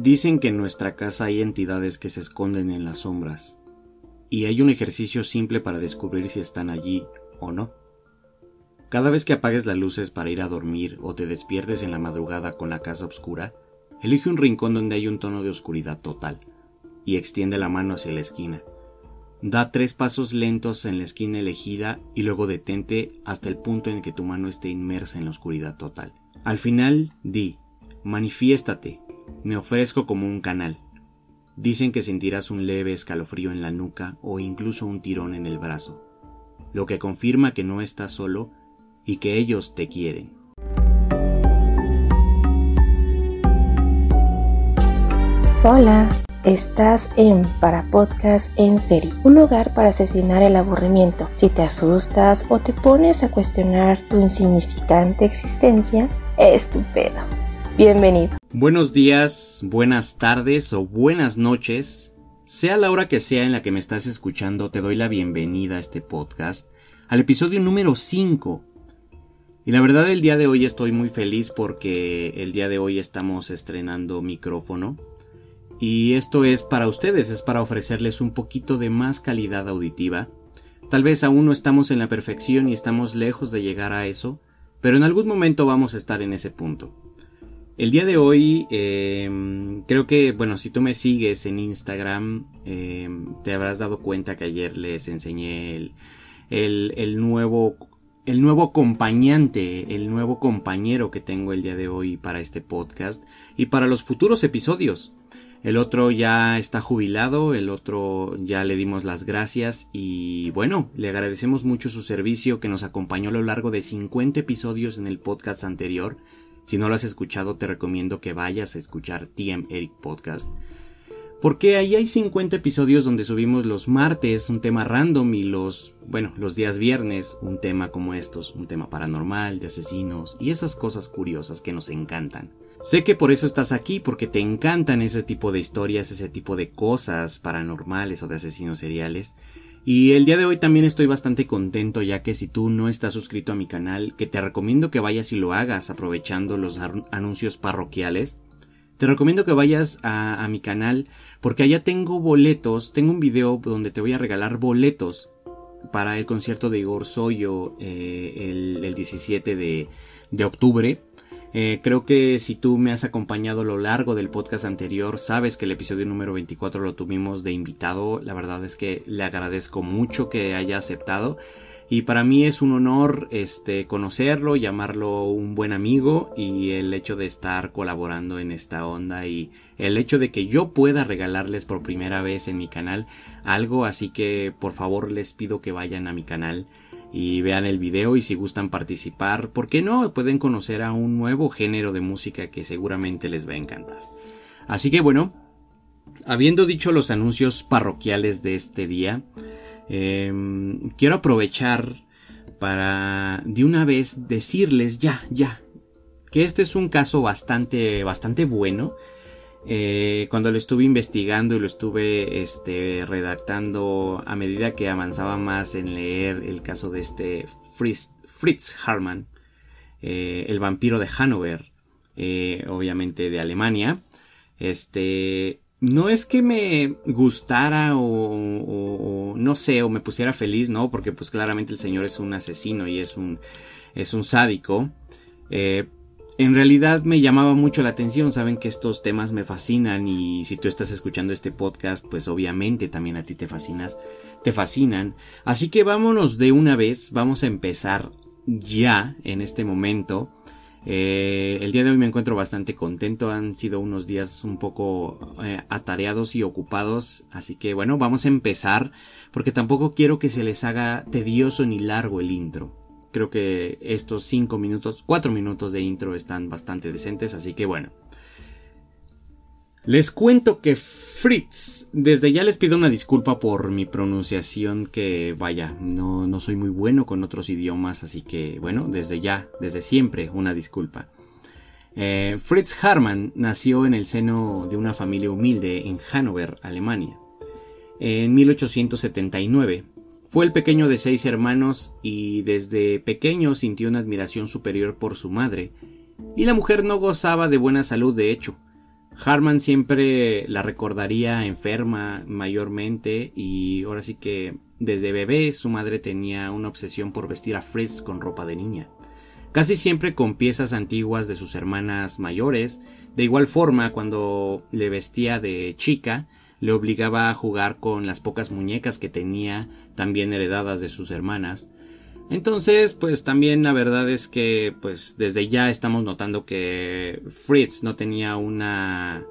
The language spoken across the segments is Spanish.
Dicen que en nuestra casa hay entidades que se esconden en las sombras, y hay un ejercicio simple para descubrir si están allí o no. Cada vez que apagues las luces para ir a dormir o te despiertes en la madrugada con la casa oscura, elige un rincón donde hay un tono de oscuridad total y extiende la mano hacia la esquina. Da tres pasos lentos en la esquina elegida y luego detente hasta el punto en que tu mano esté inmersa en la oscuridad total. Al final, di, manifiéstate, me ofrezco como un canal. Dicen que sentirás un leve escalofrío en la nuca o incluso un tirón en el brazo, lo que confirma que no estás solo y que ellos te quieren. Hola, estás en Para Podcast en Serie, un lugar para asesinar el aburrimiento. Si te asustas o te pones a cuestionar tu insignificante existencia, es tu pedo. Bienvenido. Buenos días, buenas tardes o buenas noches. Sea la hora que sea en la que me estás escuchando, te doy la bienvenida a este podcast, al episodio número 5. Y la verdad el día de hoy estoy muy feliz porque el día de hoy estamos estrenando micrófono. Y esto es para ustedes, es para ofrecerles un poquito de más calidad auditiva. Tal vez aún no estamos en la perfección y estamos lejos de llegar a eso, pero en algún momento vamos a estar en ese punto. El día de hoy, em, creo que, bueno, si tú me sigues en Instagram, em, te habrás dado cuenta que ayer les enseñé el, el, el, nuevo, el nuevo acompañante, el nuevo compañero que tengo el día de hoy para este podcast y para los futuros episodios. El otro ya está jubilado, el otro ya le dimos las gracias y bueno, le agradecemos mucho su servicio que nos acompañó a lo largo de 50 episodios en el podcast anterior si no lo has escuchado, te recomiendo que vayas a escuchar TM Eric Podcast. Porque ahí hay 50 episodios donde subimos los martes un tema random y los, bueno, los días viernes un tema como estos, un tema paranormal, de asesinos y esas cosas curiosas que nos encantan. Sé que por eso estás aquí, porque te encantan ese tipo de historias, ese tipo de cosas paranormales o de asesinos seriales. Y el día de hoy también estoy bastante contento ya que si tú no estás suscrito a mi canal, que te recomiendo que vayas y lo hagas aprovechando los anuncios parroquiales, te recomiendo que vayas a, mi canal porque allá tengo boletos, tengo un video donde te voy a regalar boletos para el concierto de Igor Soyo eh, el, 17 de, de octubre. Eh, creo que si tú me has acompañado a lo largo del podcast anterior, sabes que el episodio número 24 lo tuvimos de invitado. La verdad es que le agradezco mucho que haya aceptado. Y para mí es un honor este, conocerlo, llamarlo un buen amigo y el hecho de estar colaborando en esta onda y el hecho de que yo pueda regalarles por primera vez en mi canal algo. Así que por favor les pido que vayan a mi canal y vean el video y si gustan participar, ¿por qué no? Pueden conocer a un nuevo género de música que seguramente les va a encantar. Así que bueno, habiendo dicho los anuncios parroquiales de este día, em, quiero aprovechar para de una vez decirles ya, ya, que este es un caso bastante, bastante bueno eh, cuando lo estuve investigando y lo estuve este, redactando a medida que avanzaba más en leer el caso de este Fritz, Fritz eh, el vampiro de Hannover, eh, obviamente de Alemania, este, no es que me gustara o, no sé, o me pusiera feliz, ¿no? Porque pues claramente el señor es un asesino y es un, es un sádico. Eh, en realidad me llamaba mucho la atención, saben que estos temas me fascinan y si tú estás escuchando este podcast, pues obviamente también a ti te fascinas, te fascinan. Así que vámonos de una vez, vamos a empezar ya en este momento. Eh, el día de hoy me encuentro bastante contento, han sido unos días un poco eh, atareados y ocupados, así que bueno, vamos a empezar porque tampoco quiero que se les haga tedioso ni largo el intro. Creo que estos 5 minutos, 4 minutos de intro están bastante decentes, así que bueno. Les cuento que Fritz, desde ya les pido una disculpa por mi pronunciación que vaya, no, no soy muy bueno con otros idiomas, así que bueno, desde ya, desde siempre, una disculpa. Eh, Fritz Harman nació en el seno de una familia humilde en Hannover, Alemania. En 1879 fue el pequeño de seis hermanos y desde pequeño sintió una admiración superior por su madre, y la mujer no gozaba de buena salud de hecho. Harman siempre la recordaría enferma mayormente y ahora sí que desde bebé su madre tenía una obsesión por vestir a Fritz con ropa de niña. Casi siempre con piezas antiguas de sus hermanas mayores, de igual forma cuando le vestía de chica, le obligaba a jugar con las pocas muñecas que tenía también heredadas de sus hermanas. Entonces, pues también la verdad es que pues desde ya estamos notando que Fritz no tenía una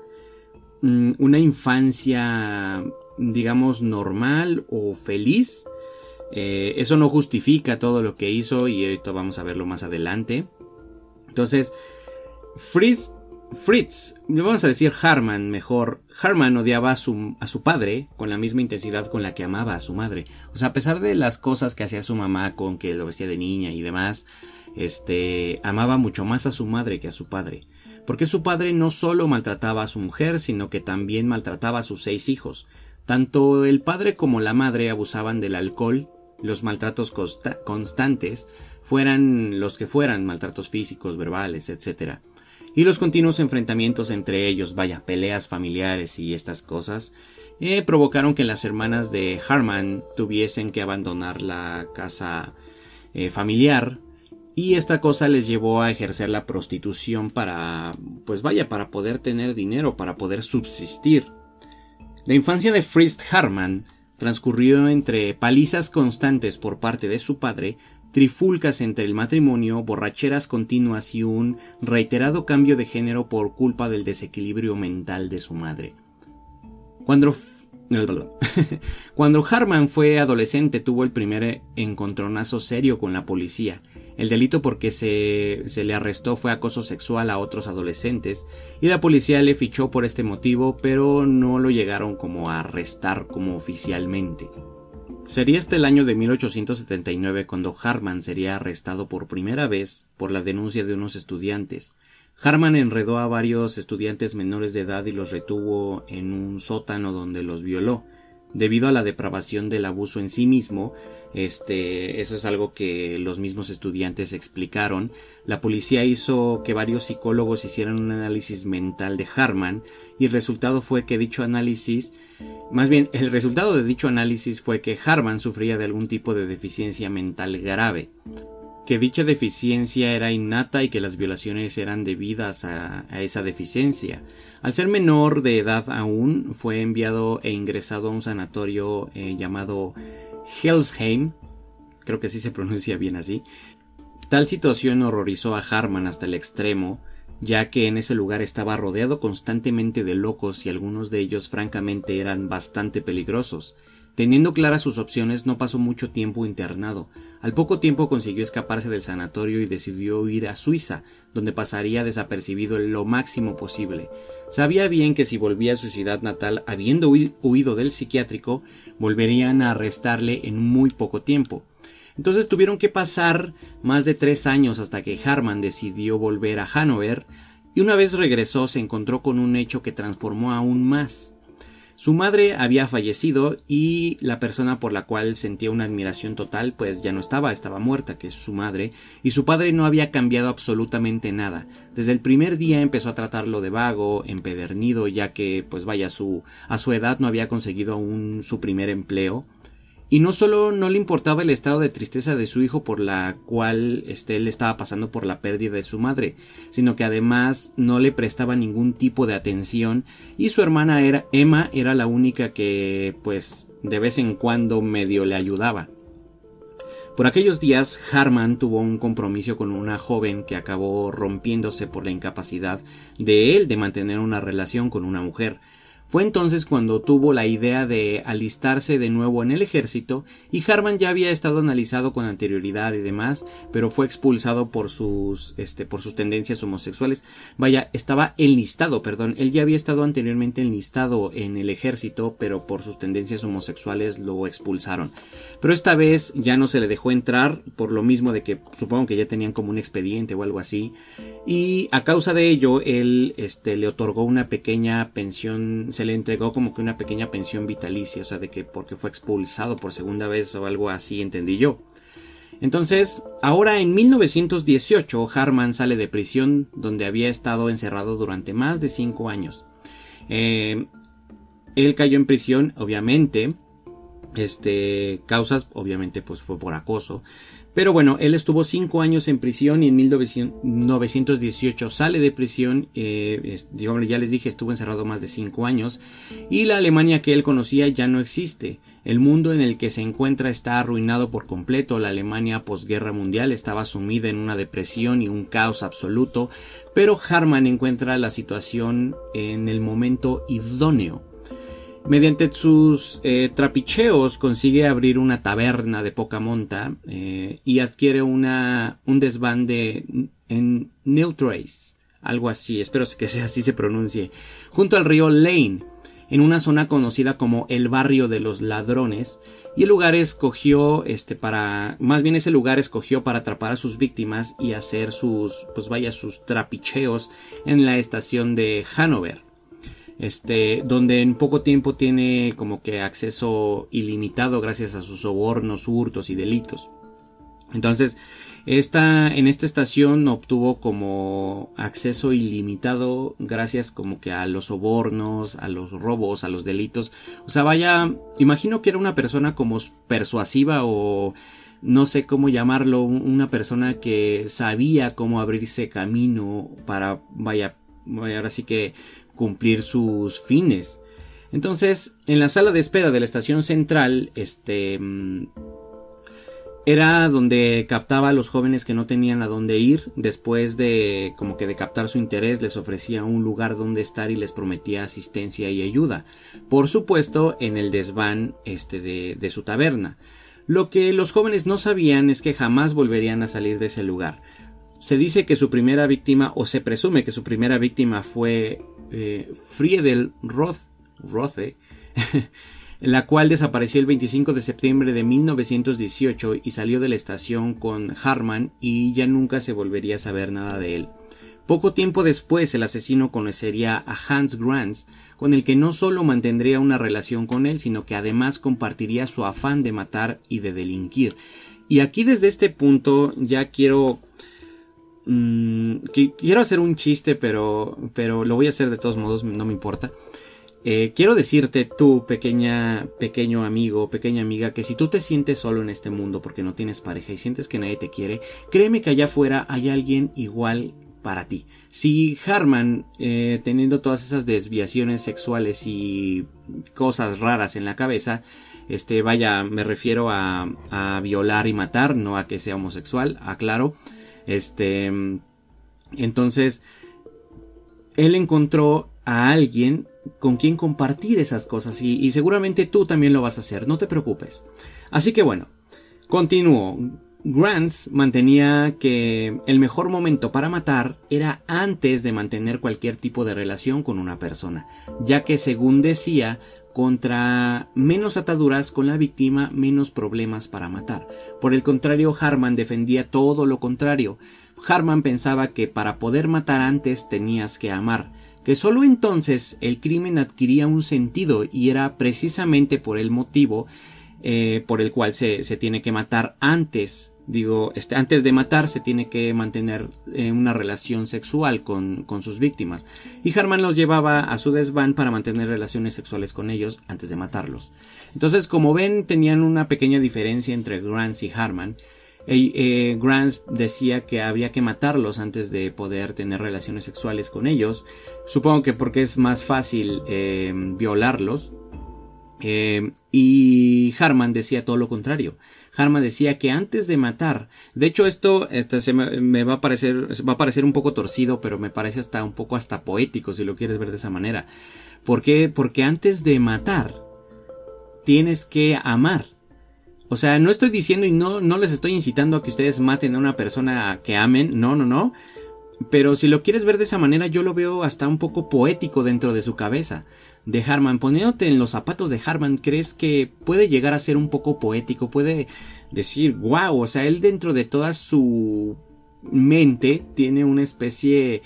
mm, una infancia digamos normal o feliz. Eh, eso no justifica todo lo que hizo y esto vamos a verlo más adelante. Entonces, Fritz Fritz, le vamos a decir Harman mejor, Harman odiaba a su, a su, padre con la misma intensidad con la que amaba a su madre. O sea, a pesar de las cosas que hacía su mamá con que lo vestía de niña y demás, este, amaba mucho más a su madre que a su padre. Porque su padre no solo maltrataba a su mujer, sino que también maltrataba a sus seis hijos. Tanto el padre como la madre abusaban del alcohol, los maltratos constantes, fueran los que fueran, maltratos físicos, verbales, etc y los continuos enfrentamientos entre ellos, vaya, peleas familiares y estas cosas, eh, provocaron que las hermanas de Harman tuviesen que abandonar la casa eh, familiar y esta cosa les llevó a ejercer la prostitución para, pues vaya, para poder tener dinero, para poder subsistir. La infancia de Fritz Harman transcurrió entre palizas constantes por parte de su padre, trifulcas entre el matrimonio, borracheras continuas y un reiterado cambio de género por culpa del desequilibrio mental de su madre. Cuando, Cuando Harman fue adolescente tuvo el primer encontronazo serio con la policía. El delito porque se, se, le arrestó fue acoso sexual a otros adolescentes y la policía le fichó por este motivo pero no lo llegaron como a arrestar como oficialmente. Sería este el año de 1879 cuando Harman sería arrestado por primera vez por la denuncia de unos estudiantes. Harman enredó a varios estudiantes menores de edad y los retuvo en un sótano donde los violó debido a la depravación del abuso en sí mismo, este, eso es algo que los mismos estudiantes explicaron. La policía hizo que varios psicólogos hicieran un análisis mental de Harman y el resultado fue que dicho análisis, más bien el resultado de dicho análisis fue que Harman sufría de algún tipo de deficiencia mental grave que dicha deficiencia era innata y que las violaciones eran debidas a, esa deficiencia. Al ser menor de edad aún, fue enviado e ingresado a un sanatorio eh, llamado Helsheim, creo que así se pronuncia bien así. Tal situación horrorizó a Harman hasta el extremo, ya que en ese lugar estaba rodeado constantemente de locos y algunos de ellos francamente eran bastante peligrosos. Teniendo claras sus opciones, no pasó mucho tiempo internado. Al poco tiempo consiguió escaparse del sanatorio y decidió ir a Suiza, donde pasaría desapercibido lo máximo posible. Sabía bien que si volvía a su ciudad natal, habiendo huido del psiquiátrico, volverían a arrestarle en muy poco tiempo. Entonces tuvieron que pasar más de tres años hasta que Harman decidió volver a Hannover, y una vez regresó se encontró con un hecho que transformó aún más. Su madre había fallecido y la persona por la cual sentía una admiración total pues ya no estaba, estaba muerta, que es su madre, y su padre no había cambiado absolutamente nada. Desde el primer día empezó a tratarlo de vago, empedernido, ya que pues vaya su a su edad no había conseguido aún su primer empleo y no solo no le importaba el estado de tristeza de su hijo por la cual este, él estaba pasando por la pérdida de su madre, sino que además no le prestaba ningún tipo de atención y su hermana era Emma era la única que pues de vez en cuando medio le ayudaba. Por aquellos días Harman tuvo un compromiso con una joven que acabó rompiéndose por la incapacidad de él de mantener una relación con una mujer, fue entonces cuando tuvo la idea de alistarse de nuevo en el ejército y Harman ya había estado analizado con anterioridad y demás, pero fue expulsado por sus, este, por sus tendencias homosexuales. Vaya, estaba enlistado, perdón, él ya había estado anteriormente enlistado en el ejército, pero por sus tendencias homosexuales lo expulsaron. Pero esta vez ya no se le dejó entrar por lo mismo de que supongo que ya tenían como un expediente o algo así. Y a causa de ello, él, este, le otorgó una pequeña pensión se le entregó como que una pequeña pensión vitalicia, o sea, de que porque fue expulsado por segunda vez o algo así, entendí yo. Entonces, ahora en 1918, Harman sale de prisión donde había estado encerrado durante más de cinco años. Eh, él cayó en prisión, obviamente. Este, causas, obviamente, pues fue por acoso. Pero bueno, él estuvo cinco años en prisión y en 1918 sale de prisión. Eh, ya les dije, estuvo encerrado más de cinco años. Y la Alemania que él conocía ya no existe. El mundo en el que se encuentra está arruinado por completo. La Alemania posguerra mundial estaba sumida en una depresión y un caos absoluto. Pero Harman encuentra la situación en el momento idóneo Mediante sus eh, trapicheos consigue abrir una taberna de poca monta eh, y adquiere una, un desván de, en Neutrace, algo así, espero que sea así se pronuncie, junto al río Lane, en una zona conocida como el barrio de los ladrones, y el lugar escogió este para más bien ese lugar escogió para atrapar a sus víctimas y hacer sus pues vaya sus trapicheos en la estación de Hanover este, donde en poco tiempo tiene como que acceso ilimitado gracias a sus sobornos, hurtos y delitos. Entonces, esta, en esta estación obtuvo como acceso ilimitado gracias como que a los sobornos, a los robos, a los delitos. O sea, vaya, imagino que era una persona como persuasiva o no sé cómo llamarlo, una persona que sabía cómo abrirse camino para, vaya, ahora sí que cumplir sus fines. Entonces, en la sala de espera de la estación central, este mm, era donde captaba a los jóvenes que no tenían a dónde ir. Después de como que de captar su interés, les ofrecía un lugar donde estar y les prometía asistencia y ayuda. Por supuesto, en el desván este de, de su taberna. Lo que los jóvenes no sabían es que jamás volverían a salir de ese lugar. Se dice que su primera víctima, o se presume que su primera víctima fue eh, Friedel Roth, la cual desapareció el 25 de septiembre de 1918 y salió de la estación con Harman y ya nunca se volvería a saber nada de él. Poco tiempo después el asesino conocería a Hans Grants, con el que no solo mantendría una relación con él, sino que además compartiría su afán de matar y de delinquir. Y aquí desde este punto ya quiero Mm, quiero hacer un chiste, pero, pero lo voy a hacer de todos modos, no me importa. Eh, quiero decirte tú, pequeña, pequeño amigo, pequeña amiga, que si tú te sientes solo en este mundo porque no tienes pareja y sientes que nadie te quiere, créeme que allá afuera hay alguien igual para ti. Si Harman, eh, teniendo todas esas desviaciones sexuales y cosas raras en la cabeza, este, vaya, me refiero a, a violar y matar, no a que sea homosexual, aclaro. Este, entonces, él encontró a alguien con quien compartir esas cosas y, seguramente tú también lo vas a hacer, no te preocupes. Así que bueno, continúo. Grants mantenía que el mejor momento para matar era antes de mantener cualquier tipo de relación con una persona, ya que según decía, contra menos ataduras con la víctima, menos problemas para matar. Por el contrario, Harman defendía todo lo contrario. Harman pensaba que para poder matar antes tenías que amar, que solo entonces el crimen adquiría un sentido y era precisamente por el motivo eh, por el cual se, se tiene que matar antes digo, este, antes de matar se tiene que mantener eh, una relación sexual con, con, sus víctimas. Y Harman los llevaba a su desván para mantener relaciones sexuales con ellos antes de matarlos. Entonces, como ven, tenían una pequeña diferencia entre Grants y Harman. Eh, Grants decía que había que matarlos antes de poder tener relaciones sexuales con ellos. Supongo que porque es más fácil eh, violarlos. Eh, y Harman decía todo lo contrario. Harman decía que antes de matar, de hecho esto este, se me, va a parecer va a parecer un poco torcido, pero me parece hasta un poco hasta poético si lo quieres ver de esa manera. ¿Por qué? Porque antes de matar tienes que amar. O sea, no estoy diciendo y no, no les estoy incitando a que ustedes maten a una persona que amen, no, no, no. Pero si lo quieres ver de esa manera, yo lo veo hasta un poco poético dentro de su cabeza. De Harman, poniéndote en los zapatos de Harman, ¿crees que puede llegar a ser un poco poético? Puede decir, wow, o sea, él dentro de toda su mente tiene una especie...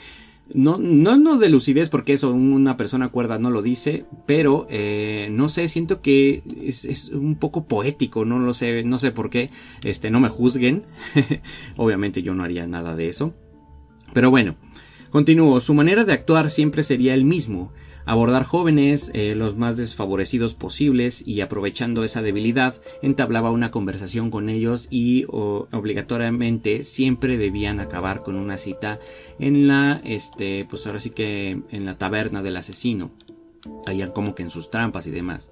No, no, no de lucidez, porque eso una persona cuerda no lo dice, pero eh, no sé, siento que es, es, un poco poético, no lo sé, no sé por qué, este, no me juzguen, obviamente yo no haría nada de eso, pero bueno, continúo, su manera de actuar siempre sería el mismo. abordar jóvenes, eh, los más desfavorecidos posibles y aprovechando esa debilidad entablaba una conversación con ellos y obligatoriamente siempre debían acabar con una cita en la, este, pues ahora sí que en la taberna del asesino, allá como que en sus trampas y demás.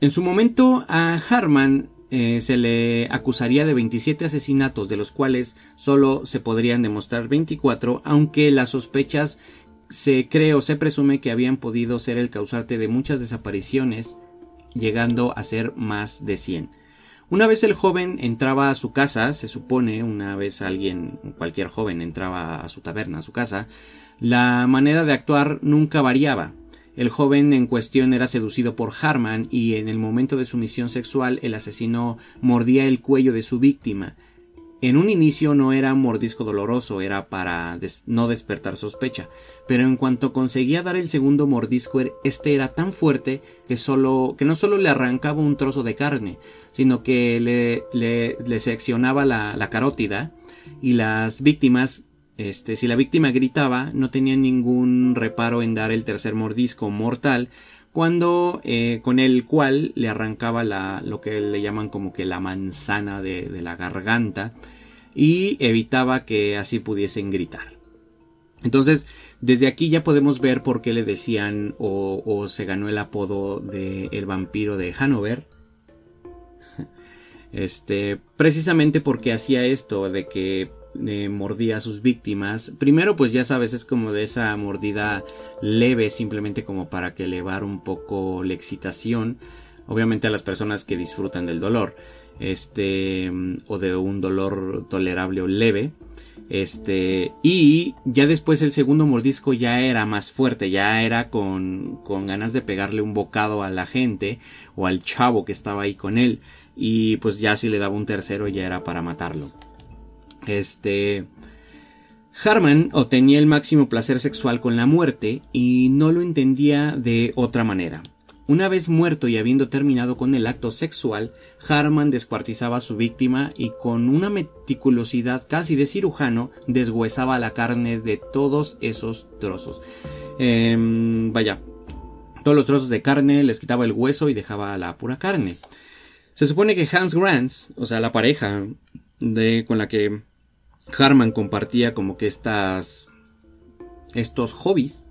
En su momento a Harman eh, se le acusaría de 27 asesinatos, de los cuales solo se podrían demostrar 24, aunque las sospechas se cree o se presume que habían podido ser el causante de muchas desapariciones, llegando a ser más de 100. Una vez el joven entraba a su casa, se supone, una vez alguien, cualquier joven entraba a su taberna, a su casa, la manera de actuar nunca variaba. El joven en cuestión era seducido por Harman y en el momento de su misión sexual el asesino mordía el cuello de su víctima, en un inicio no era un mordisco doloroso, era para no despertar sospecha, pero en cuanto conseguía dar el segundo mordisco, er, este era tan fuerte que, solo, que no solo le arrancaba un trozo de carne, sino que le, le, seccionaba la, la, carótida y las víctimas, este, si la víctima gritaba, no tenían ningún reparo en dar el tercer mordisco mortal, cuando eh, con el cual le arrancaba la, lo que le llaman como que la manzana de, la garganta y evitaba que así pudiesen gritar. Entonces, desde aquí ya podemos ver por qué le decían o, se ganó el apodo de el vampiro de Hanover. Este, precisamente porque hacía esto de que mordía a sus víctimas. Primero, pues ya sabes, es como de esa mordida leve, simplemente como para que elevar un poco la excitación. Obviamente a las personas que disfrutan del dolor. Este. O de un dolor tolerable o leve. Este. Y ya después el segundo mordisco ya era más fuerte. Ya era con, con ganas de pegarle un bocado a la gente. O al chavo que estaba ahí con él. Y pues ya si le daba un tercero ya era para matarlo. Este. Harman obtenía el máximo placer sexual con la muerte y no lo entendía de otra manera. Una vez muerto y habiendo terminado con el acto sexual, Harman descuartizaba a su víctima y con una meticulosidad casi de cirujano deshuesaba la carne de todos esos trozos. Em, vaya, todos los trozos de carne les quitaba el hueso y dejaba la pura carne. Se supone que Hans Grants, o sea, la pareja de, con la que Harman compartía como que estas estos hobbies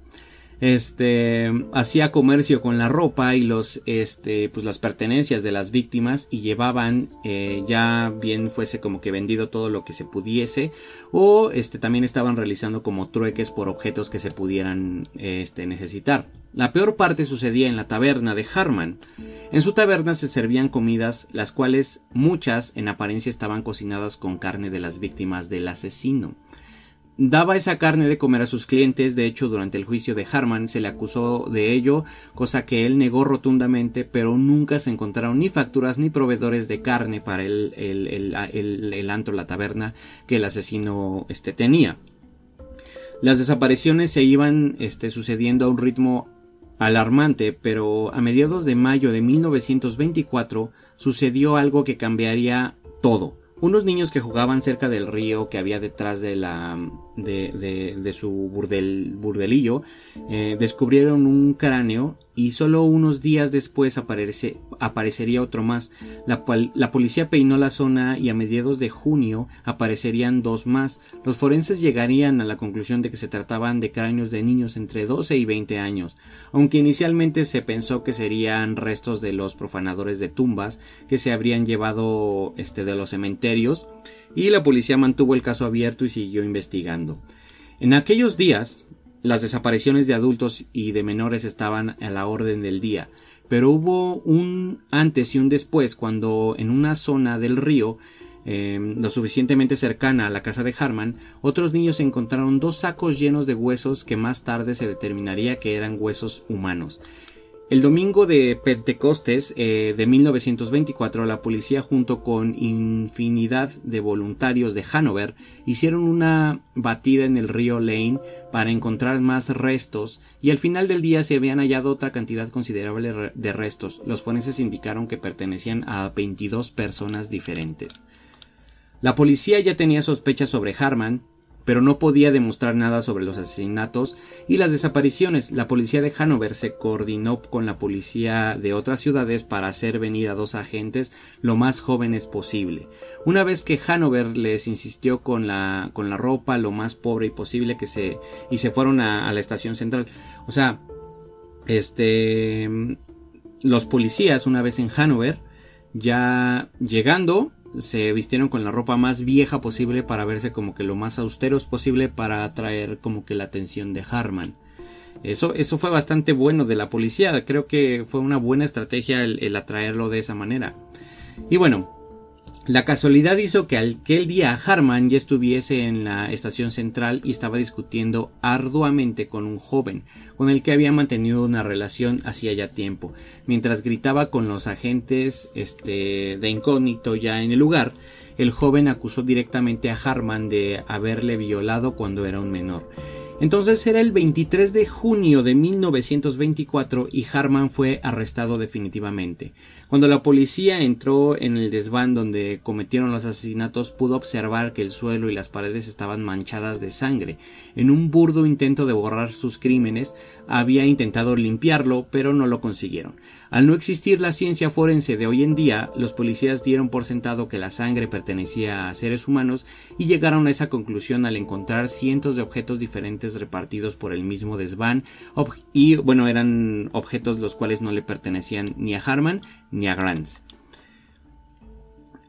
este hacía comercio con la ropa y los este pues las pertenencias de las víctimas y llevaban eh, ya bien fuese como que vendido todo lo que se pudiese o este también estaban realizando como trueques por objetos que se pudieran este necesitar. La peor parte sucedía en la taberna de Harman. En su taberna se servían comidas las cuales muchas en apariencia estaban cocinadas con carne de las víctimas del asesino Daba esa carne de comer a sus clientes, de hecho durante el juicio de Harman se le acusó de ello, cosa que él negó rotundamente, pero nunca se encontraron ni facturas ni proveedores de carne para el, el, antro, la taberna que el asesino este, tenía. Las desapariciones se iban este, sucediendo a un ritmo alarmante, pero a mediados de mayo de 1924 sucedió algo que cambiaría todo. Unos niños que jugaban cerca del río que había detrás de la de, de, su burdel, burdelillo eh, descubrieron un cráneo y solo unos días después aparece, aparecería otro más. La, la, policía peinó la zona y a mediados de junio aparecerían dos más. Los forenses llegarían a la conclusión de que se trataban de cráneos de niños entre 12 y 20 años, aunque inicialmente se pensó que serían restos de los profanadores de tumbas que se habrían llevado este, de los cementerios y la policía mantuvo el caso abierto y siguió investigando. En aquellos días, las desapariciones de adultos y de menores estaban a la orden del día, pero hubo un antes y un después cuando en una zona del río em, lo suficientemente cercana a la casa de Harman, otros niños encontraron dos sacos llenos de huesos que más tarde se determinaría que eran huesos humanos. El domingo de Pentecostes eh, de 1924, la policía junto con infinidad de voluntarios de Hanover hicieron una batida en el río Lane para encontrar más restos y al final del día se habían hallado otra cantidad considerable de restos. Los forenses indicaron que pertenecían a 22 personas diferentes. La policía ya tenía sospechas sobre Harman, pero no podía demostrar nada sobre los asesinatos y las desapariciones. La policía de Hanover se coordinó con la policía de otras ciudades para hacer venir a dos agentes lo más jóvenes posible. Una vez que Hanover les insistió con la, con la ropa lo más pobre posible que se, y se fueron a, a la estación central. O sea, este, los policías una vez en Hanover, ya llegando, se vistieron con la ropa más vieja posible para verse como que lo más austeros posible para atraer como que la atención de Harman. Eso, eso fue bastante bueno de la policía, creo que fue una buena estrategia el, el atraerlo de esa manera. Y bueno, la casualidad hizo que aquel día Harman ya estuviese en la estación central y estaba discutiendo arduamente con un joven, con el que había mantenido una relación hacía ya tiempo. Mientras gritaba con los agentes este, de incógnito ya en el lugar, el joven acusó directamente a Harman de haberle violado cuando era un menor. Entonces era el 23 de junio de 1924 y Harman fue arrestado definitivamente. Cuando la policía entró en el desván donde cometieron los asesinatos pudo observar que el suelo y las paredes estaban manchadas de sangre. En un burdo intento de borrar sus crímenes había intentado limpiarlo pero no lo consiguieron. Al no existir la ciencia forense de hoy en día, los policías dieron por sentado que la sangre pertenecía a seres humanos y llegaron a esa conclusión al encontrar cientos de objetos diferentes repartidos por el mismo desván y bueno eran objetos los cuales no le pertenecían ni a Harman ni a Grants.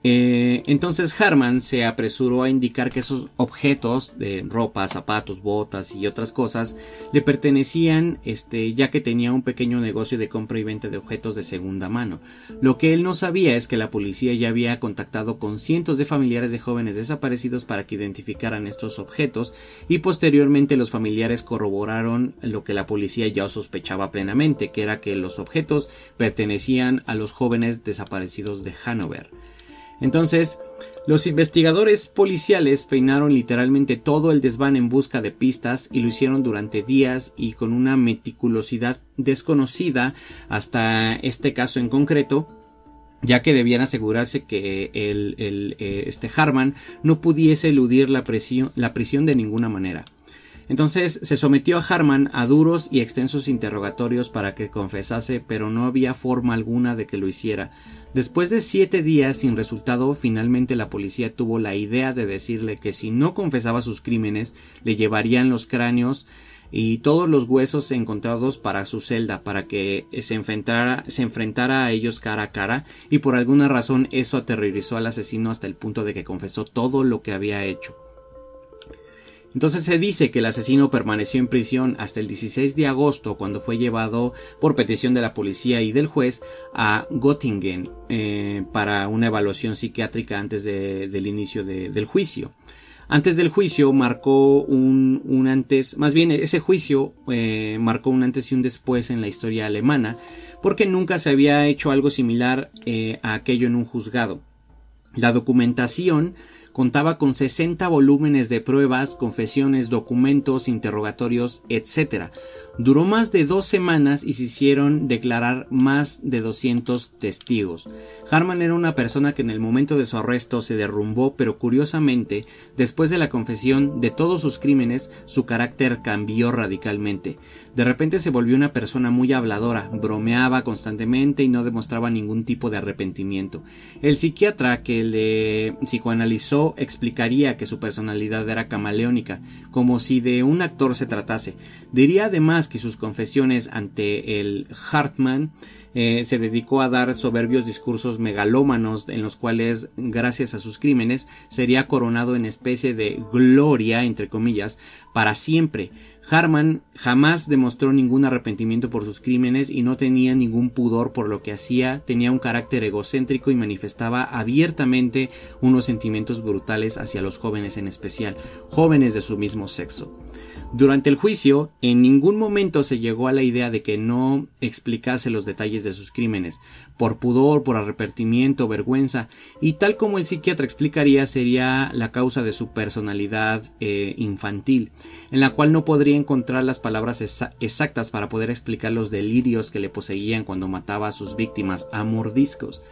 Eh, entonces Harman se apresuró a indicar que esos objetos de ropa, zapatos, botas y otras cosas le pertenecían, este, ya que tenía un pequeño negocio de compra y venta de objetos de segunda mano. Lo que él no sabía es que la policía ya había contactado con cientos de familiares de jóvenes desaparecidos para que identificaran estos objetos y posteriormente los familiares corroboraron lo que la policía ya sospechaba plenamente, que era que los objetos pertenecían a los jóvenes desaparecidos de Hanover. Entonces, los investigadores policiales peinaron literalmente todo el desván en busca de pistas y lo hicieron durante días y con una meticulosidad desconocida hasta este caso en concreto, ya que debían asegurarse que el, eh, este Harman no pudiese eludir la, la prisión de ninguna manera. Entonces se sometió a Harman a duros y extensos interrogatorios para que confesase, pero no había forma alguna de que lo hiciera. Después de siete días sin resultado, finalmente la policía tuvo la idea de decirle que si no confesaba sus crímenes, le llevarían los cráneos y todos los huesos encontrados para su celda para que se enfrentara, se enfrentara a ellos cara a cara y por alguna razón eso aterrorizó al asesino hasta el punto de que confesó todo lo que había hecho. Entonces se dice que el asesino permaneció en prisión hasta el 16 de agosto cuando fue llevado por petición de la policía y del juez a Göttingen eh, para una evaluación psiquiátrica antes del inicio del juicio. Antes del juicio marcó un, antes, más bien ese juicio eh, marcó un antes y un después en la historia alemana porque nunca se había hecho algo similar eh, a aquello en un juzgado. La documentación contaba con 60 volúmenes de pruebas, confesiones, documentos, interrogatorios, etc. Duró más de dos semanas y se hicieron declarar más de 200 testigos. Harman era una persona que en el momento de su arresto se derrumbó, pero curiosamente, después de la confesión de todos sus crímenes, su carácter cambió radicalmente. De repente se volvió una persona muy habladora, bromeaba constantemente y no demostraba ningún tipo de arrepentimiento. El psiquiatra que le psicoanalizó explicaría que su personalidad era camaleónica, como si de un actor se tratase. Diría además que sus confesiones ante el Hartman eh, se dedicó a dar soberbios discursos megalómanos en los cuales, gracias a sus crímenes, sería coronado en especie de gloria, entre comillas, para siempre. Harman jamás demostró ningún arrepentimiento por sus crímenes y no tenía ningún pudor por lo que hacía, tenía un carácter egocéntrico y manifestaba abiertamente unos sentimientos brutales hacia los jóvenes en especial, jóvenes de su mismo sexo. Durante el juicio, en ningún momento se llegó a la idea de que no explicase los detalles de sus crímenes, por pudor, por arrepentimiento, vergüenza, y tal como el psiquiatra explicaría sería la causa de su personalidad eh, infantil, en la cual no podría encontrar las palabras exactas para poder explicar los delirios que le poseían cuando mataba a sus víctimas a mordiscos.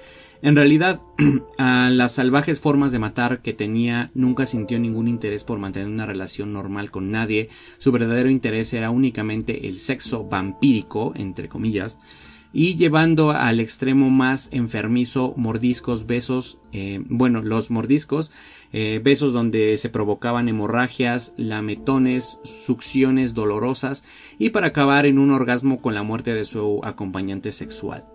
En realidad, a las salvajes formas de matar que tenía nunca sintió ningún interés por mantener una relación normal con nadie. Su verdadero interés era únicamente el sexo vampírico, entre comillas, y llevando al extremo más enfermizo mordiscos, besos, eh, bueno, los mordiscos, eh, besos donde se provocaban hemorragias, lametones, succiones dolorosas y para acabar en un orgasmo con la muerte de su acompañante sexual.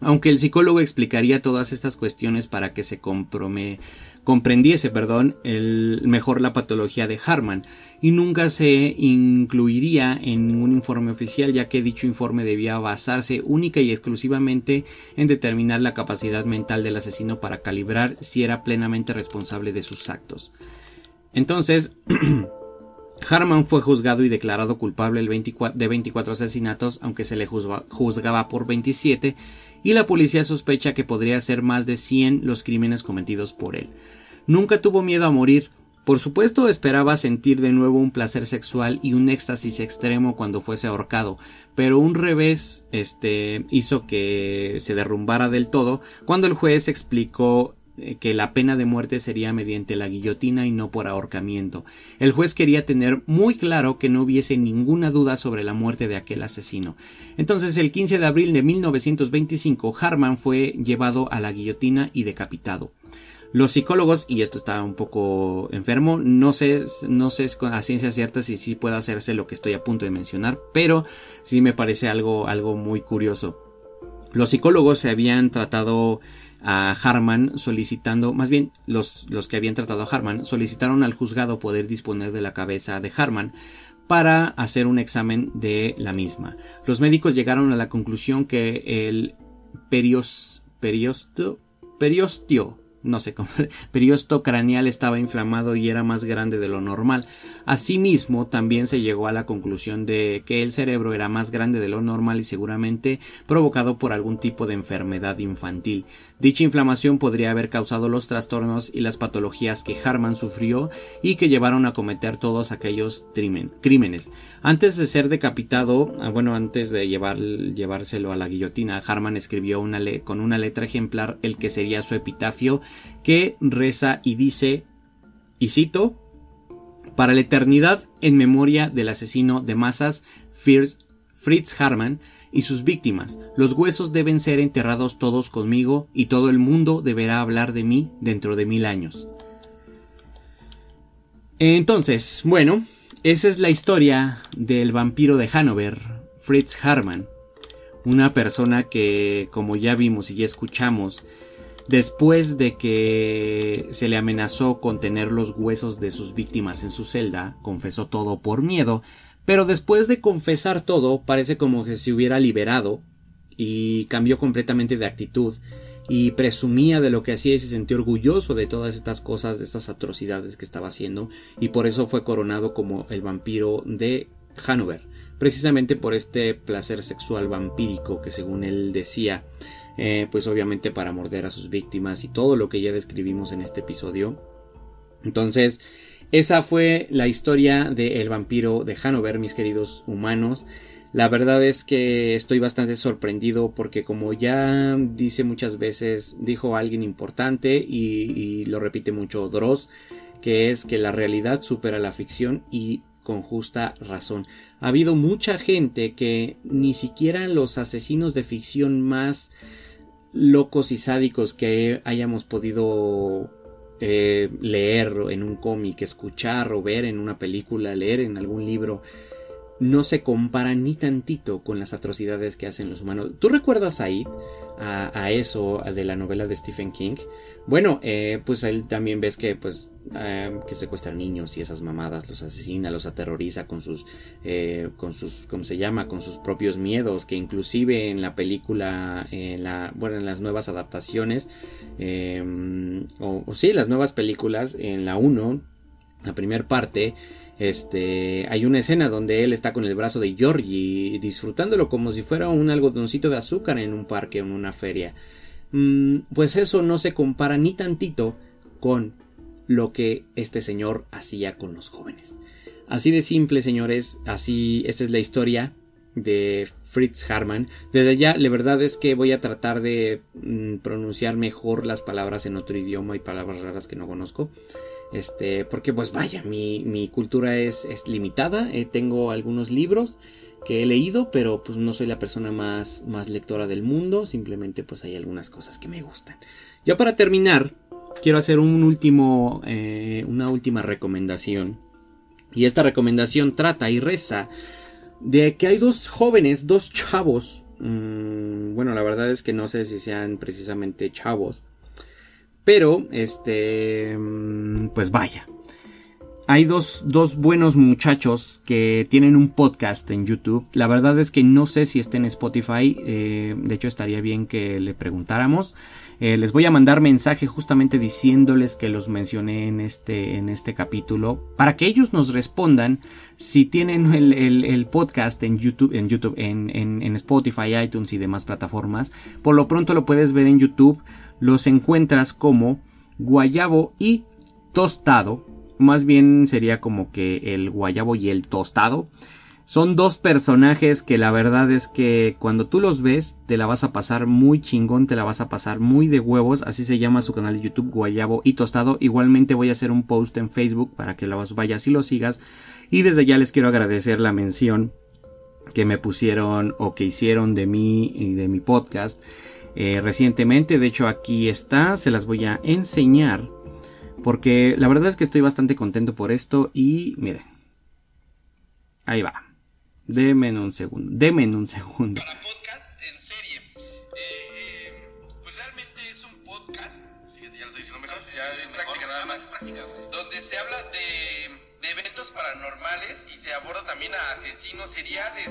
Aunque el psicólogo explicaría todas estas cuestiones para que se comprendiese perdón, el, mejor la patología de Harman y nunca se incluiría en ningún informe oficial ya que dicho informe debía basarse única y exclusivamente en determinar la capacidad mental del asesino para calibrar si era plenamente responsable de sus actos. Entonces, Harman fue juzgado y declarado culpable de 24 asesinatos, aunque se le juzgaba por 27, y la policía sospecha que podría ser más de 100 los crímenes cometidos por él. Nunca tuvo miedo a morir. Por supuesto esperaba sentir de nuevo un placer sexual y un éxtasis extremo cuando fuese ahorcado, pero un revés este hizo que se derrumbara del todo cuando el juez explicó que la pena de muerte sería mediante la guillotina y no por ahorcamiento. El juez quería tener muy claro que no hubiese ninguna duda sobre la muerte de aquel asesino. Entonces, el 15 de abril de 1925, Harman fue llevado a la guillotina y decapitado. Los psicólogos, y esto está un poco enfermo, no sé, no sé a ciencia cierta si sí puede hacerse lo que estoy a punto de mencionar, pero sí me parece algo, algo muy curioso. Los psicólogos se habían tratado a Harman solicitando, más bien los, los que habían tratado a Harman solicitaron al juzgado poder disponer de la cabeza de Harman para hacer un examen de la misma. Los médicos llegaron a la conclusión que el perios, periostio, periostio no sé cómo, periosto craneal estaba inflamado y era más grande de lo normal. Asimismo, también se llegó a la conclusión de que el cerebro era más grande de lo normal y seguramente provocado por algún tipo de enfermedad infantil. Dicha inflamación podría haber causado los trastornos y las patologías que Harman sufrió y que llevaron a cometer todos aquellos crímenes. Antes de ser decapitado, ah, bueno, antes de llevar, llevárselo a la guillotina, Harman escribió una con una letra ejemplar el que sería su epitafio que reza y dice, y cito, para la eternidad en memoria del asesino de masas Fritz Harman y sus víctimas, los huesos deben ser enterrados todos conmigo y todo el mundo deberá hablar de mí dentro de mil años. Entonces, bueno, esa es la historia del vampiro de Hanover, Fritz Harman, una persona que, como ya vimos y ya escuchamos, Después de que se le amenazó con tener los huesos de sus víctimas en su celda, confesó todo por miedo, pero después de confesar todo parece como que se hubiera liberado y cambió completamente de actitud y presumía de lo que hacía y se sentía orgulloso de todas estas cosas, de estas atrocidades que estaba haciendo y por eso fue coronado como el vampiro de Hanover, precisamente por este placer sexual vampírico que según él decía eh, pues obviamente para morder a sus víctimas y todo lo que ya describimos en este episodio. Entonces, esa fue la historia del vampiro de Hanover, mis queridos humanos. La verdad es que estoy bastante sorprendido porque como ya dice muchas veces, dijo alguien importante y, y lo repite mucho Dross, que es que la realidad supera la ficción y con justa razón. Ha habido mucha gente que ni siquiera los asesinos de ficción más locos y sádicos que hayamos podido eh, leer en un cómic, escuchar o ver en una película, leer en algún libro, no se compara ni tantito con las atrocidades que hacen los humanos. ¿Tú recuerdas a, a eso de la novela de Stephen King? Bueno, eh, pues él también ves que pues eh, que secuestra niños y esas mamadas, los asesina, los aterroriza con sus, eh, con sus, ¿cómo se llama? Con sus propios miedos, que inclusive en la película, en la, bueno, en las nuevas adaptaciones, o, o sí, las nuevas películas, en la 1, la primera parte, este, hay una escena donde él está con el brazo de Georgie disfrutándolo como si fuera un algodoncito de azúcar en un parque o en una feria. Mm, pues eso no se compara ni tantito con lo que este señor hacía con los jóvenes. Así de simple, señores, así, esta es la historia de Fritz Harman. Desde ya, la verdad es que voy a tratar de mm, pronunciar mejor las palabras en otro idioma y palabras raras que no conozco. Este, porque pues vaya, mi, cultura es, limitada. Eh, tengo algunos libros que he leído, pero pues no soy la persona más, más lectora del mundo. Simplemente pues hay algunas cosas que me gustan. Ya para terminar, quiero hacer un último, eh, una última recomendación. Y esta recomendación trata y reza de que hay dos jóvenes, dos chavos. Mm, bueno, la verdad es que no sé si sean precisamente chavos. Pero, este, mm, pues vaya. Hay dos, dos, buenos muchachos que tienen un podcast en YouTube. La verdad es que no sé si está en Spotify. Eh, de hecho, estaría bien que le preguntáramos. Eh, les voy a mandar mensaje justamente diciéndoles que los mencioné en este, en este capítulo para que ellos nos respondan si tienen el, podcast en YouTube, en YouTube, en, en, Spotify, iTunes y demás plataformas. Por lo pronto lo puedes ver en YouTube. Los encuentras como guayabo y tostado. Más bien sería como que el guayabo y el tostado. Son dos personajes que la verdad es que cuando tú los ves te la vas a pasar muy chingón, te la vas a pasar muy de huevos. Así se llama su canal de YouTube Guayabo y Tostado. Igualmente voy a hacer un post en Facebook para que los vayas y lo sigas. Y desde ya les quiero agradecer la mención que me pusieron o que hicieron de mí y de mi podcast eh, recientemente. De hecho aquí está, se las voy a enseñar. Porque la verdad es que estoy bastante contento por esto y miren. Ahí va. Deme un segundo. Deme un segundo. Para podcast en serie. Eh, eh, pues realmente es un podcast. ya lo estoy diciendo mejor. Ya es práctica nada más. donde se habla de, de, eventos paranormales y se aborda también a asesinos seriales.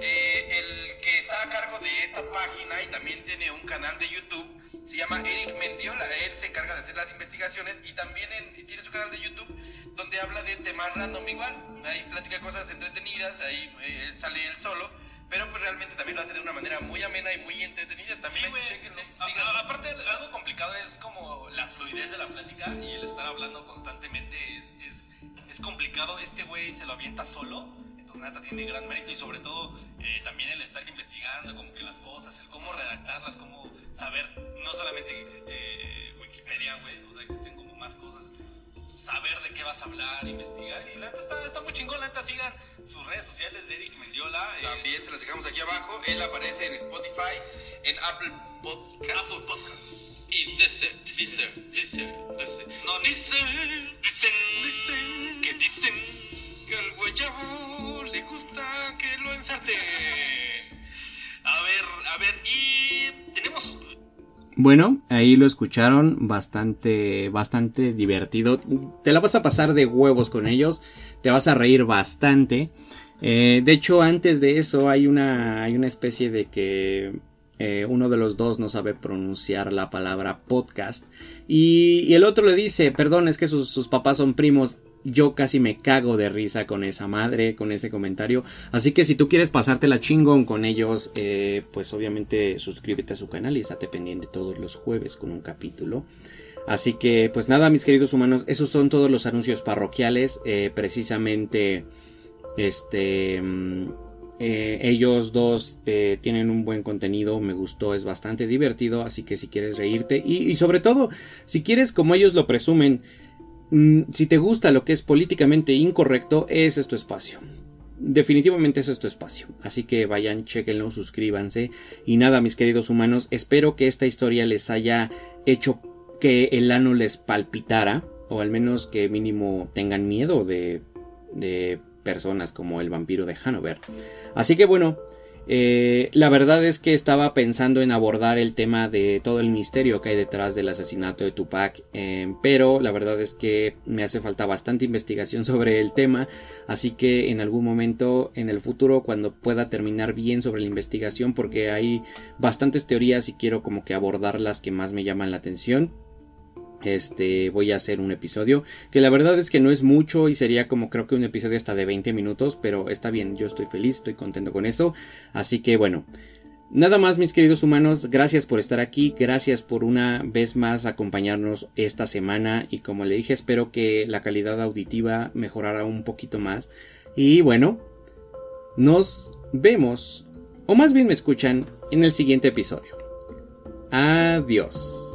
Eh, el que está a cargo de esta página y también tiene un canal de YouTube se llama Eric Mendiola. Él se encarga de hacer las investigaciones y también tiene su canal de YouTube donde habla de temas random igual. Ahí platica cosas entretenidas, ahí eh, sale él solo. Pero pues realmente también lo hace de una manera muy amena y muy entretenida. También sí, aparte, algo complicado es como la fluidez de la plática y el estar hablando constantemente es, es, es complicado. Este güey se lo avienta solo neta tiene gran mérito y sobre todo eh, también el estar investigando como que las cosas, el cómo redactarlas, cómo saber, no solamente que existe Wikipedia, güey, o sea, existen como más cosas saber de qué vas a hablar, investigar. Y la neta está, está muy chingón, la neta sigan sus redes sociales de Eric Mendiola. Eh. También se las dejamos aquí abajo. Él aparece en Spotify, en Apple Podcast. Apple Podcast. Y dice, dice, dice, dice. No, dice, dicen, dicen, que dicen al guayabo le gusta que lo ensarte. A ver, a ver, y tenemos bueno, ahí lo escucharon, bastante, bastante divertido. Te la vas a pasar de huevos con ellos, te vas a reír bastante. Eh, de hecho, antes de eso hay una, hay una especie de que eh, uno de los dos no sabe pronunciar la palabra podcast y, el otro le dice, perdón, es que sus papás son primos yo casi me cago de risa con esa madre, con ese comentario. Así que si tú quieres pasártela chingón con ellos, eh, pues obviamente suscríbete a su canal y estate pendiente todos los jueves con un capítulo. Así que, pues nada, mis queridos humanos, esos son todos los anuncios parroquiales. Eh, precisamente, este, mm, eh, ellos dos tienen un buen contenido, me gustó, es bastante divertido, así que si quieres reírte y sobre todo, si quieres, como ellos lo presumen, Mm, si te gusta lo que es políticamente incorrecto, es tu espacio. Definitivamente es tu espacio. Así que vayan, chequenlo, suscríbanse. Y nada, mis queridos humanos, espero que esta historia les haya hecho que el ano les palpitara. O al menos que mínimo tengan miedo de, de personas como el vampiro de Hanover. Así que bueno, eh, la verdad es que estaba pensando en abordar el tema de todo el misterio que hay detrás del asesinato de Tupac, eh, pero la verdad es que me hace falta bastante investigación sobre el tema, así que en algún momento en el futuro cuando pueda terminar bien sobre la investigación, porque hay bastantes teorías y quiero como que abordar las que más me llaman la atención, este voy a hacer un episodio que la verdad es que no es mucho y sería como creo que un episodio hasta de 20 minutos pero está bien yo estoy feliz estoy contento con eso así que bueno Nada más mis queridos humanos, gracias por estar aquí, gracias por una vez más acompañarnos esta semana y como le dije espero que la calidad auditiva mejorara un poquito más y bueno, nos vemos, o más bien me escuchan, en el siguiente episodio. Adiós.